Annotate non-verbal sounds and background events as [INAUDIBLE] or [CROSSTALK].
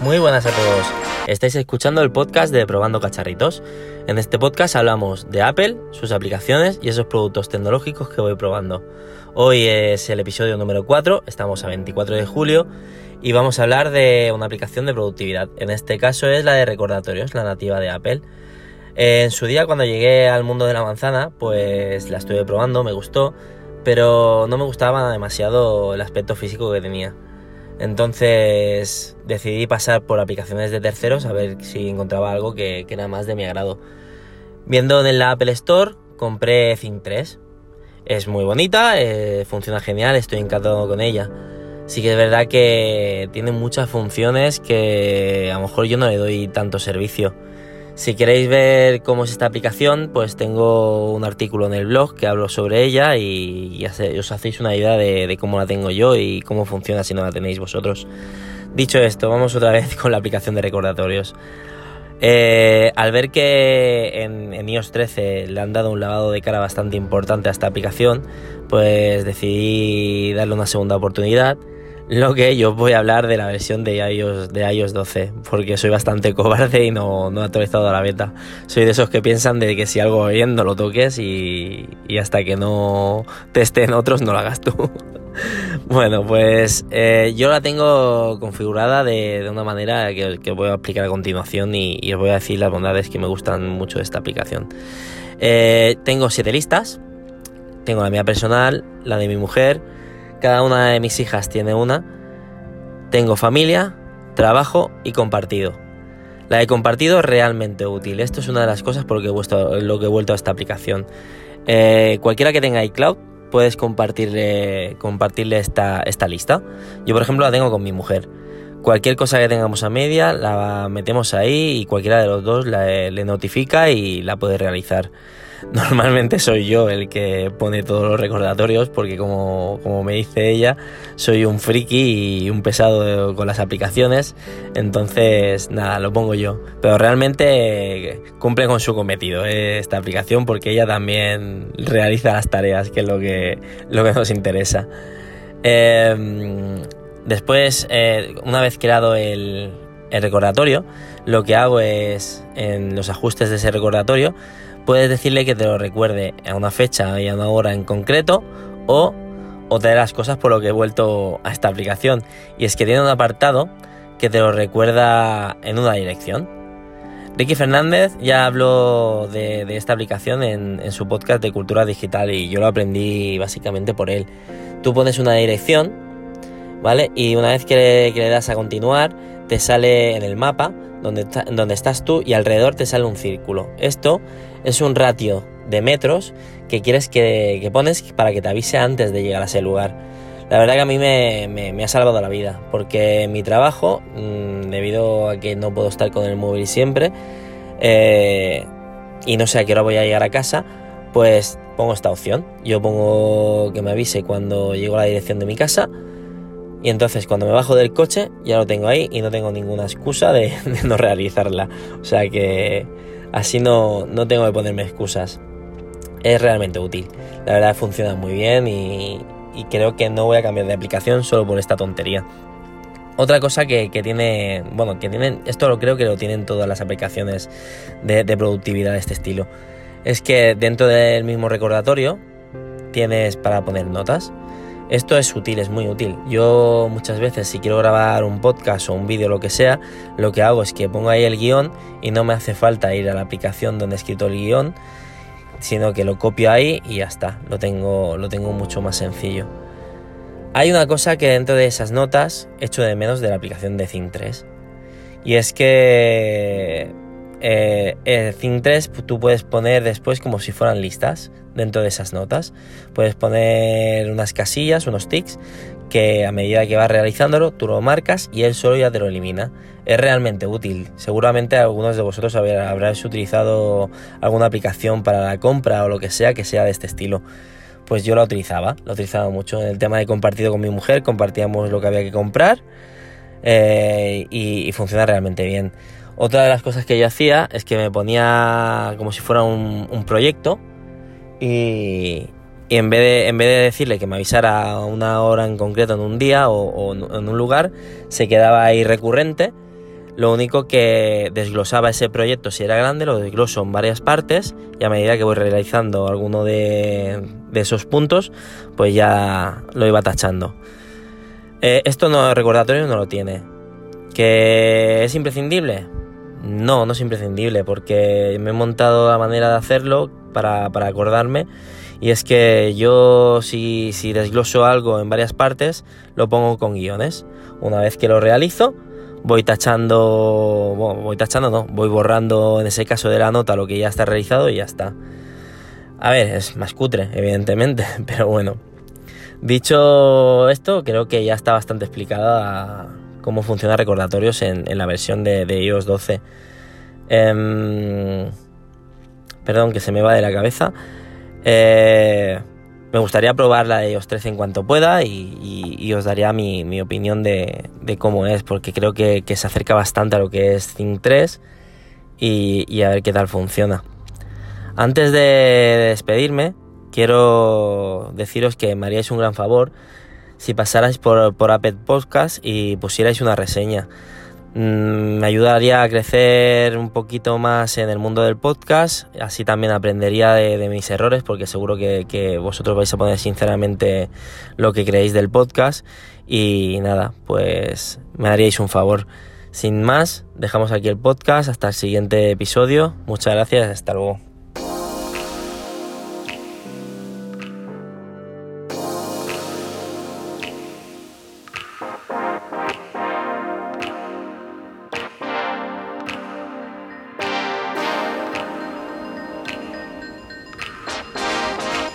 Muy buenas a todos. Estáis escuchando el podcast de Probando Cacharritos. En este podcast hablamos de Apple, sus aplicaciones y esos productos tecnológicos que voy probando. Hoy es el episodio número 4, estamos a 24 de julio y vamos a hablar de una aplicación de productividad. En este caso es la de recordatorios, la nativa de Apple. En su día cuando llegué al mundo de la manzana, pues la estuve probando, me gustó, pero no me gustaba demasiado el aspecto físico que tenía. Entonces decidí pasar por aplicaciones de terceros a ver si encontraba algo que, era más de mi agrado. Viendo en la Apple Store, compré Think 3. Es muy bonita, eh, funciona genial, estoy encantado con ella. Sí que es verdad que tiene muchas funciones que a lo mejor yo no le doy tanto servicio. Si queréis ver cómo es esta aplicación, pues tengo un artículo en el blog que hablo sobre ella y, os hacéis una idea de, cómo la tengo yo y cómo funciona si no la tenéis vosotros. Dicho esto, vamos otra vez [LAUGHS] con la aplicación de recordatorios. Eh, al ver que en, en, iOS 13 le han dado un lavado de cara bastante importante a esta aplicación, pues decidí darle una segunda oportunidad lo que yo voy a hablar de la versión de iOS, de iOS 12, porque soy bastante cobarde y no, no he actualizado la beta. Soy de esos que piensan de que si algo va bien no lo toques y, hasta que no testen otros no lo hagas tú. [LAUGHS] bueno, pues eh, yo la tengo configurada de, una manera que, voy a explicar a continuación y, os voy a decir las bondades que me gustan mucho de esta aplicación. Eh, tengo siete listas. Tengo la mía personal, la de mi mujer, cada una de mis hijas tiene una. Tengo familia, trabajo y compartido. La de compartido es realmente útil. Esto es una de las cosas por lo que he vuelto, a esta aplicación. Eh, cualquiera que tenga iCloud puedes compartirle, esta, esta lista. Yo, por ejemplo, la tengo con mi mujer. Cualquier cosa que tengamos a media la metemos ahí y cualquiera de los dos le notifica y la puede realizar. [LAUGHS] Normalmente soy yo el que pone todos los recordatorios porque como, me dice ella, soy un friki y un pesado con las aplicaciones. Entonces, nada, lo pongo yo. Pero realmente cumple con su cometido eh, esta aplicación porque ella también realiza las tareas, que es lo que, lo que nos interesa. Em, después, eh, una vez creado el recordatorio, lo que hago es en los ajustes de ese recordatorio, puedes decirle que te lo recuerde a una fecha y a una hora en concreto o otra de las cosas por lo que he vuelto a esta aplicación y es que tiene un apartado que te lo recuerda en una dirección. Ricky Fernández ya habló de, esta aplicación en, su podcast de cultura digital y yo lo aprendí básicamente por él. Tú pones una dirección, ¿vale? Y una vez que le das a continuar, te sale en el mapa donde, estás tú y alrededor te sale un círculo. Esto es un ratio de metros que quieres que, pones para que te avise antes de llegar a ese lugar. La verdad que a mí me, ha salvado la vida, porque mi trabajo, mm, debido a que no puedo estar con el móvil siempre, eh, y no sé a qué hora voy a llegar a casa, pues pongo esta opción. Yo pongo que me avise cuando llego a la dirección de mi casa, y entonces cuando me bajo del coche ya lo tengo ahí y no tengo ninguna excusa [LAUGHS] de, no realizarla. O sea que así no, no, tengo que ponerme excusas. Es realmente útil. La verdad funciona muy bien y, creo que no voy a cambiar de aplicación solo por esta tontería. Otra cosa que, tiene, bueno, que tienen, esto lo creo que lo tienen todas las aplicaciones de, de productividad de este estilo, es que dentro del mismo recordatorio tienes para poner notas. Esto es útil, es muy útil. Yo muchas veces si quiero grabar un podcast o un vídeo, lo que sea, lo que hago es que pongo ahí el guion y no me hace falta ir a la aplicación donde he escrito el guion, sino que lo copio ahí y ya está. Lo tengo, lo tengo mucho más sencillo. Hay una cosa que dentro de esas notas echo de menos de la aplicación de Think 3. Y es que eh, en 3 tú puedes poner después como si fueran listas dentro de esas notas. Puedes poner unas casillas, unos tics, que a medida que vas realizándolo, tú lo marcas y él solo ya te lo elimina. Es realmente útil. Seguramente algunos de vosotros habréis utilizado alguna aplicación para la compra o lo que sea que sea de este estilo. Pues yo la utilizaba, la utilizaba mucho. En el tema de compartido con mi mujer, compartíamos lo que había que comprar eh, y funciona realmente bien. Otra de las cosas que yo hacía es que me ponía como si fuera un, proyecto y, en, vez de, en vez de decirle que me avisara una hora en concreto en un día o, en un lugar, se quedaba ahí recurrente Lo único que desglosaba ese proyecto, si era grande, lo desgloso en varias partes y a medida que voy realizando alguno de, esos puntos, pues ya lo iba tachando. Eh, esto no recordatorio no lo tiene. ¿Que es imprescindible? No, no es imprescindible porque me he montado la manera de hacerlo para, acordarme y es que yo si, si desgloso algo en varias partes lo pongo con guiones. Una vez que lo realizo, voy tachando, voy tachando, no, voy borrando en ese caso de la nota lo que ya está realizado y ya está. A ver, es más cutre, evidentemente, [LAUGHS] pero bueno. Dicho esto, creo que ya está bastante explicada cómo funciona recordatorios en, la versión de, iOS 12. Em, perdón, que se me va de la cabeza. Eh, me gustaría probar la de iOS 13 en cuanto pueda y, os daría mi, opinión de, cómo es, porque creo que, se acerca bastante a lo que es Think 3 y, a ver qué tal funciona. Antes de despedirme, quiero deciros que me haríais un gran favor si pasarais por, por Apple Podcast y pusierais una reseña. Mm, me ayudaría a crecer un poquito más en el mundo del podcast, así también aprendería de, mis errores, porque seguro que, vosotros vais a poner sinceramente lo que creéis del podcast. Y nada, pues me haríais un favor. Sin más, dejamos aquí el podcast, hasta el siguiente episodio. Muchas gracias, hasta luego.